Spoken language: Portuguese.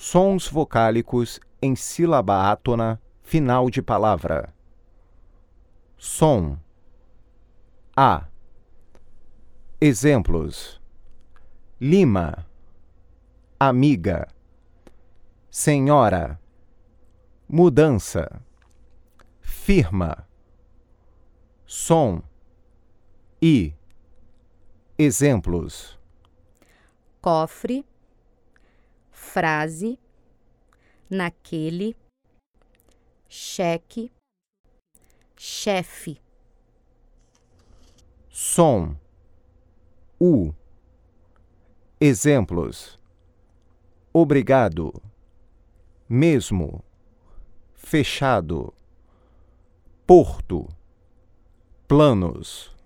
Sons vocálicos em sílaba átona, final de palavra. Som. A. Exemplos: Lima, amiga, senhora, mudança, firma, som. E exemplos: cofre, frase, naquele, cheque, chefe. som, u. Exemplos: obrigado, mesmo, fechado, porto, planos.